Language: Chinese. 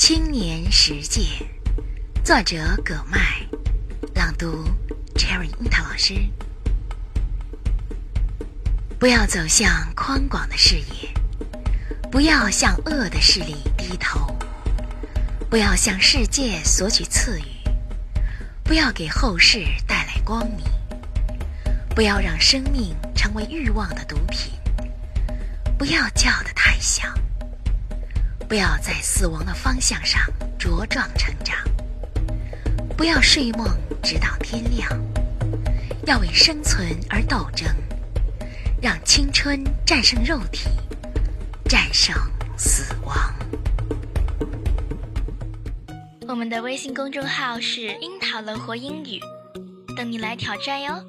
青年实践，作者葛麦，朗读 Cherry 樱桃老师。不要走向宽广的视野，不要向恶的势力低头，不要向世界索取赐予，不要给后世带来光明，不要让生命成为欲望的毒品，不要叫得太响，不要在死亡的方向上茁壮成长，不要睡梦直到天亮，要为生存而斗争。让青春战胜肉体，战胜死亡。我们的微信公众号是“樱桃乐活英语”，等你来挑战哟。